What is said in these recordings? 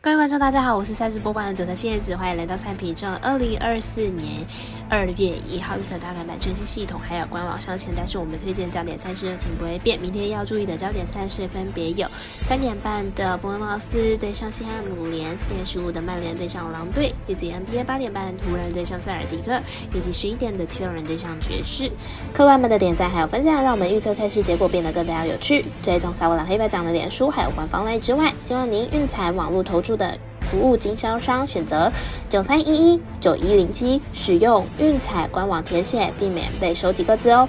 各位观众，大家好，我是赛事播报员者的谢叶子，欢迎来到赛品证二零二四年二月一号预测大改版全新系统，还有官网上线。但是我们推荐焦点赛事热情不会变。明天要注意的焦点赛事分别有三点半的伯恩茅斯对上西汉姆联，四点十五的曼联对上狼队，以及 NBA 八点半湖人对上塞尔迪克，以及十一点的七六人对上爵士。客官们的点赞还有分享，让我们预测赛事结果变得更加有趣。追踪沙沃朗黑白奖的脸书还有官方类之外，希望您运彩网络投注的服务经销商选择九三一一九一零七，使用运彩官网填写，避免被收集个字哦。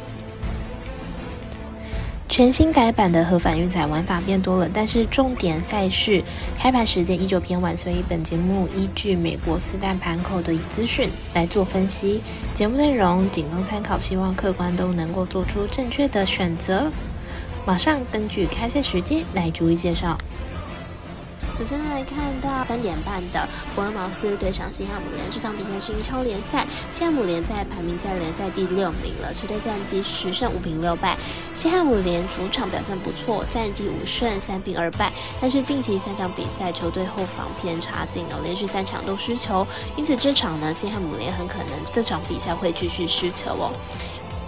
全新改版的合反运彩玩法变多了，但是重点赛事开盘时间依旧偏晚，所以本节目依据美国四大盘口的资讯来做分析。节目内容仅供参考，希望客观都能够做出正确的选择。马上根据开赛时间来逐一介绍。首先来看到三点半的伯恩茅斯对上西汉姆联，这场比赛是英超联赛，西汉姆联在排名在联赛第六名了，球队战绩十胜五平六败。西汉姆联主场表现不错，战绩五胜三平二败，但是近期三场比赛球队后防偏差劲哦，连续三场都失球，因此这场呢，西汉姆联很可能这场比赛会继续失球哦。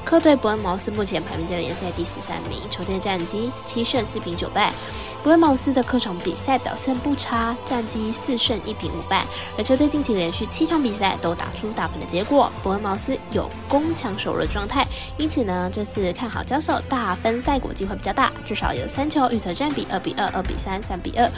客队伯恩茅斯目前排名在联赛第十三名，球队战绩七胜四平九败。伯恩茅斯的客场比赛表现不差，战绩四胜一平五败，而球队近期连续七场比赛都打出大分的结果。伯恩茅斯有攻强守弱状态，因此呢，这次看好交手大分赛果机会比较大，至少有三球，预测占比二比二、二比三、三比二。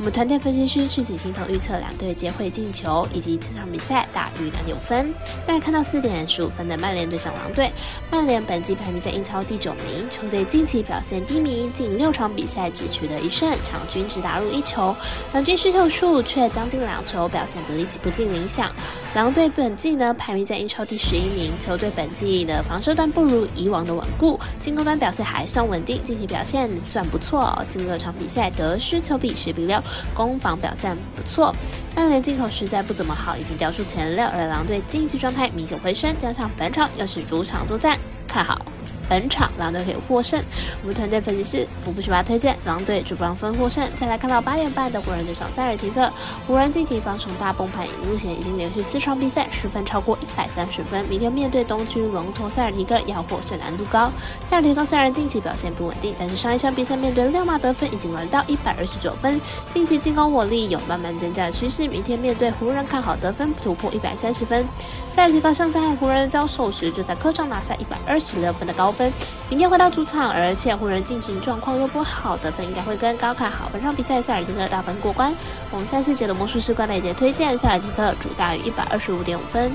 我们团队分析师赤井金童预测两队皆会进球，以及这场比赛大于两点五分。大家看到四点十五分的曼联对上狼队，曼联本季排名在英超第九名，球队近期表现低迷，近六场比赛只取得一胜，场均只打入一球，两军失球数却将近两球，表现不利不尽理想。狼队本季呢排名在英超第十一名，球队本季的防守端不如以往的稳固，进攻端表现还算稳定，近期表现算不错，近六场比赛得失球比十比六。攻防表现不错，曼联进口实在不怎么好，已经掉出前六，而狼队竞技状态明显回升，加上本场又是主场作战，看好。本场狼队可以获胜，我们团队分析师福布斯巴推荐狼队主帮分获胜。再来看到八点半的湖人对上塞尔提克，湖人近期防守大崩盘，目前已经连续四场比赛失分超过一百三十分。明天面对东区龙头塞尔提克，要获胜难度高。塞尔提克虽然近期表现不稳定，但是上一场比赛面对六马得分已经来到一百二十九分，近期进攻火力有慢慢增加的趋势。明天面对湖人，看好得分突破一百三十分。塞尔提克上赛和湖人交手时，就在客场拿下一百二十六分的高。分明天回到主场，而且湖人进行状况又不好，得分应该会跟高。卡好本场比赛塞尔提克大分过关。我们赛事节的魔术师关磊姐推荐塞尔提克主大于一百二十五点五分。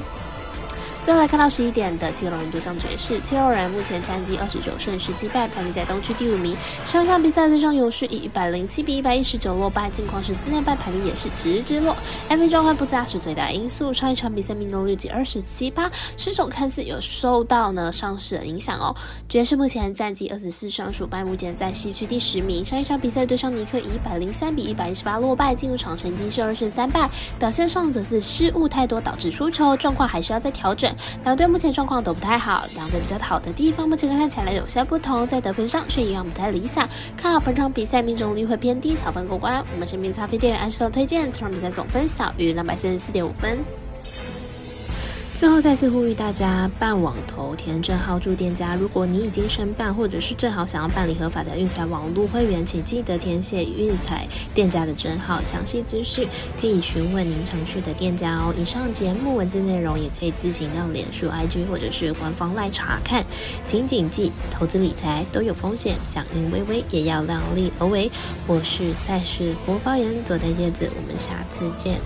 最后来看到十一点的七六人对上爵士，七六人目前战绩二十九胜十七败，排名在东区第五名。上一场比赛对上勇士以一百零七比一百一十九落败，近况是四连败，排名也是直直落。MVP 状况不佳是最大因素。上一场比赛命中率仅二十七趴，失手看似有受到呢伤势的影响哦。爵士目前战绩二十四胜数败，目前在西区第十名。上一场比赛对上尼克以一百零三比一百一十八落败，进入场成绩是二胜三败，表现上则是失误太多导致输球，状况还需要再调整。两队目前状况都不太好，两队比较好的地方目前看起来有些不同，在得分上却一样不太理想。看好本场比赛命中率会偏低，小分过关。我们神秘咖啡店员安石头推荐，这场比赛总分小于两百三十四点五分。最后再次呼吁大家办网投填证号住店家。如果你已经申办，或者是正好想要办理合法的运彩网络会员，请记得填写运彩店家的证号。详细资讯可以询问您程序的店家哦。以上节目文字内容也可以自行到脸书、IG 或者是官方来查看。请谨记，投资理财都有风险，响应微微也要量力而为。我是赛事播报员佐藤叶子，我们下次见。